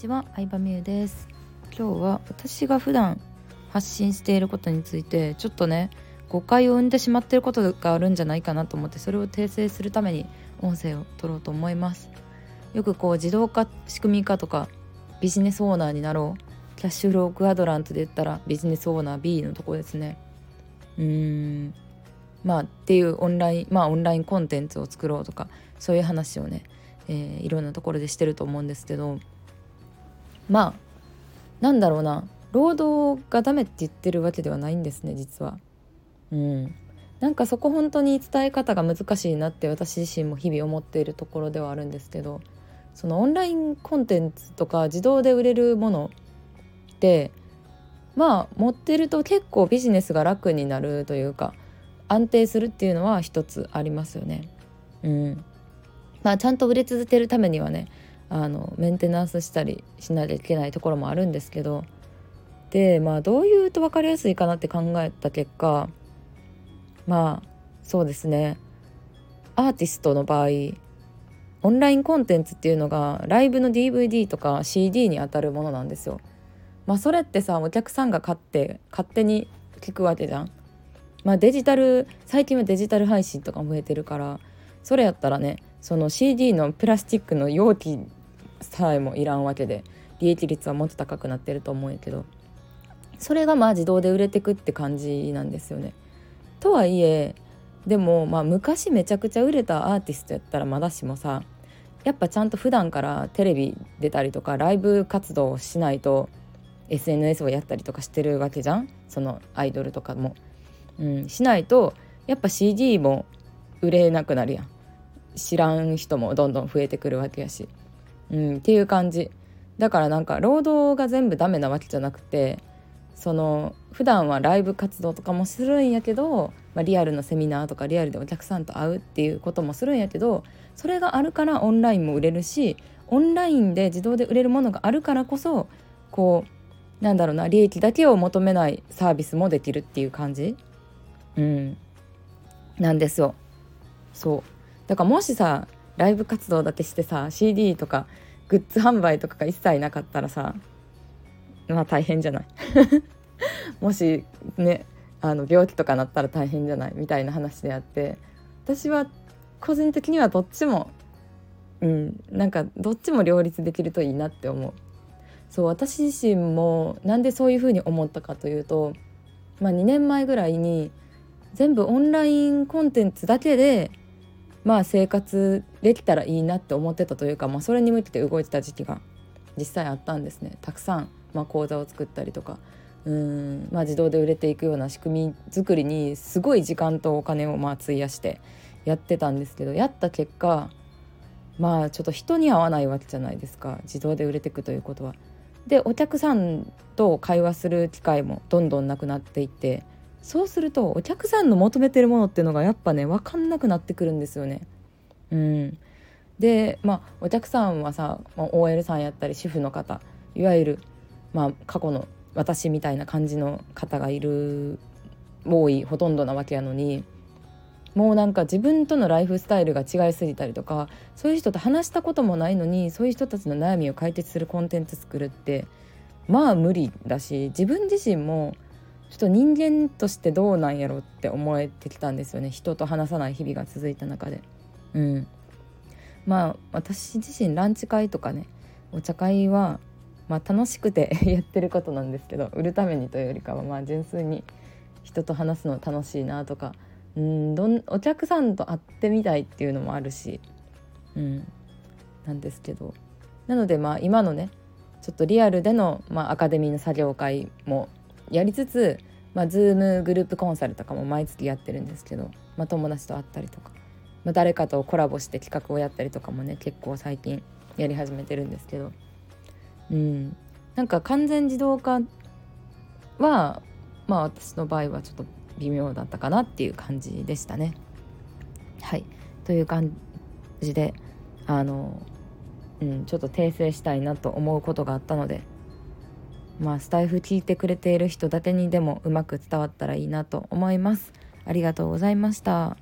ちは、相葉美優です。今日は私が普段発信していることについてちょっとね誤解を生んでしまっていることがあるんじゃないかなと思ってそれを訂正するために音声を取ろうと思います。よくこう自動化仕組み化とかビジネスオーナーになろう。キャッシュフロークアドラントで言ったらビジネスオーナー B のとこですね。うーん。まあっていうオンラインまあオンラインコンテンツを作ろうとかそういう話をねえー、いろんなところでしてると思うんですけどまあなんだろうな労働がダメって言ってるわけではないんですね実は。うん、なんかそこ本当に伝え方が難しいなって私自身も日々思っているところではあるんですけどそのオンラインコンテンツとか自動で売れるものってまあ持ってると結構ビジネスが楽になるというか安定するっていうのは一つありますよね。うん、まあ、ちゃんと売れ続けるためにはねあのメンテナンスしたりしなきゃいけないところもあるんですけどでまあどう言うと分かりやすいかなって考えた結果まあそうですねアーティストの場合オンラインコンテンツっていうのがライブの DVD とか CD にあたるものなんですよ。まあそれってさお客さんが買って勝手に聞くわけじゃん。まあデジタル最近はデジタル配信とかも増えてるからそれやったらねその CD のプラスチックの容器さえもいらんわけで利益率はもっと高くなってると思うんやけどそれがまあ自動で売れてくって感じなんですよね。とはいえでもまあ昔めちゃくちゃ売れたアーティストやったらまだしもさやっぱちゃんと普段からテレビ出たりとかライブ活動をしないと SNS をやったりとかしてるわけじゃんそのアイドルとかも。うん、しないとやっぱ CD も売れなくなるやん。知らん人もどんどん増えてくるわけやし、うん、っていう感じ。だからなんか労働が全部ダメなわけじゃなくてその普段はライブ活動とかもするんやけど、まあ、リアルのセミナーとかリアルでお客さんと会うっていうこともするんやけどそれがあるからオンラインも売れるしオンラインで自動で売れるものがあるからこそこうなんだろうな利益だけを求めないサービスもできるっていう感じ、うん、なんですよ。そう。だからもしさライブ活動だけしてさ CD とかグッズ販売とかが一切なかったらさまあ大変じゃない？もしねあの病気とかなったら大変じゃない？みたいな話であって私は個人的にはどっちもうんなんかどっちも両立できるといいなって思う。そう私自身もなんでそういうふうに思ったかというと、まあ、2年前ぐらいに全部オンラインコンテンツだけでまあ生活できたらいいなって思ってたというか、まあ、それに向けて動いてた時期が実際あったんですね。たくさん、まあ、講座を作ったりとか。うん、まあ、自動で売れていくような仕組み作りにすごい時間とお金をまあ費やしてやってたんですけどやった結果まあちょっと人に合わないわけじゃないですか。自動で売れていくということは。でお客さんと会話する機会もどんどんなくなっていってそうするとお客さんの求めてるものっていうのがやっぱね分かんなくなってくるんですよね。うん、でまあお客さんはさ OL さんやったり主婦の方いわゆる、まあ、過去の私みたいな感じの方がいる多いほとんどなわけやのにもうなんか自分とのライフスタイルが違いすぎたりとかそういう人と話したこともないのにそういう人たちの悩みを解決するコンテンツ作るってまあ無理だし自分自身もちょっと人間としてどうなんやろって思えてきたんですよね。人と話さない日々が続いた中で。うん、まあ私自身ランチ会とかねお茶会は、まあ、楽しくて やってることなんですけど売るためにというよりかはまあ純粋に人と話すの楽しいなとかうんどんお客さんと会ってみたいっていうのもあるし、うん、なんですけど。なのでまあ今のねちょっとリアルでの、まあ、アカデミーの作業会もやりつつ、まあ、Zoom グループコンサルとかも毎月やってるんですけど、まあ、友達と会ったりとか、まあ、誰かとコラボして企画をやったりとかもね結構最近やり始めてるんですけど。うん。なんか完全自動化はまあ私の場合はちょっと微妙だったかなっていう感じでしたね。はい。という感じであの、うん、ちょっと訂正したいなと思うことがあったのでまあスタイフ聞いてくれている人だけにでもうまく伝わったらいいなと思います。ありがとうございました。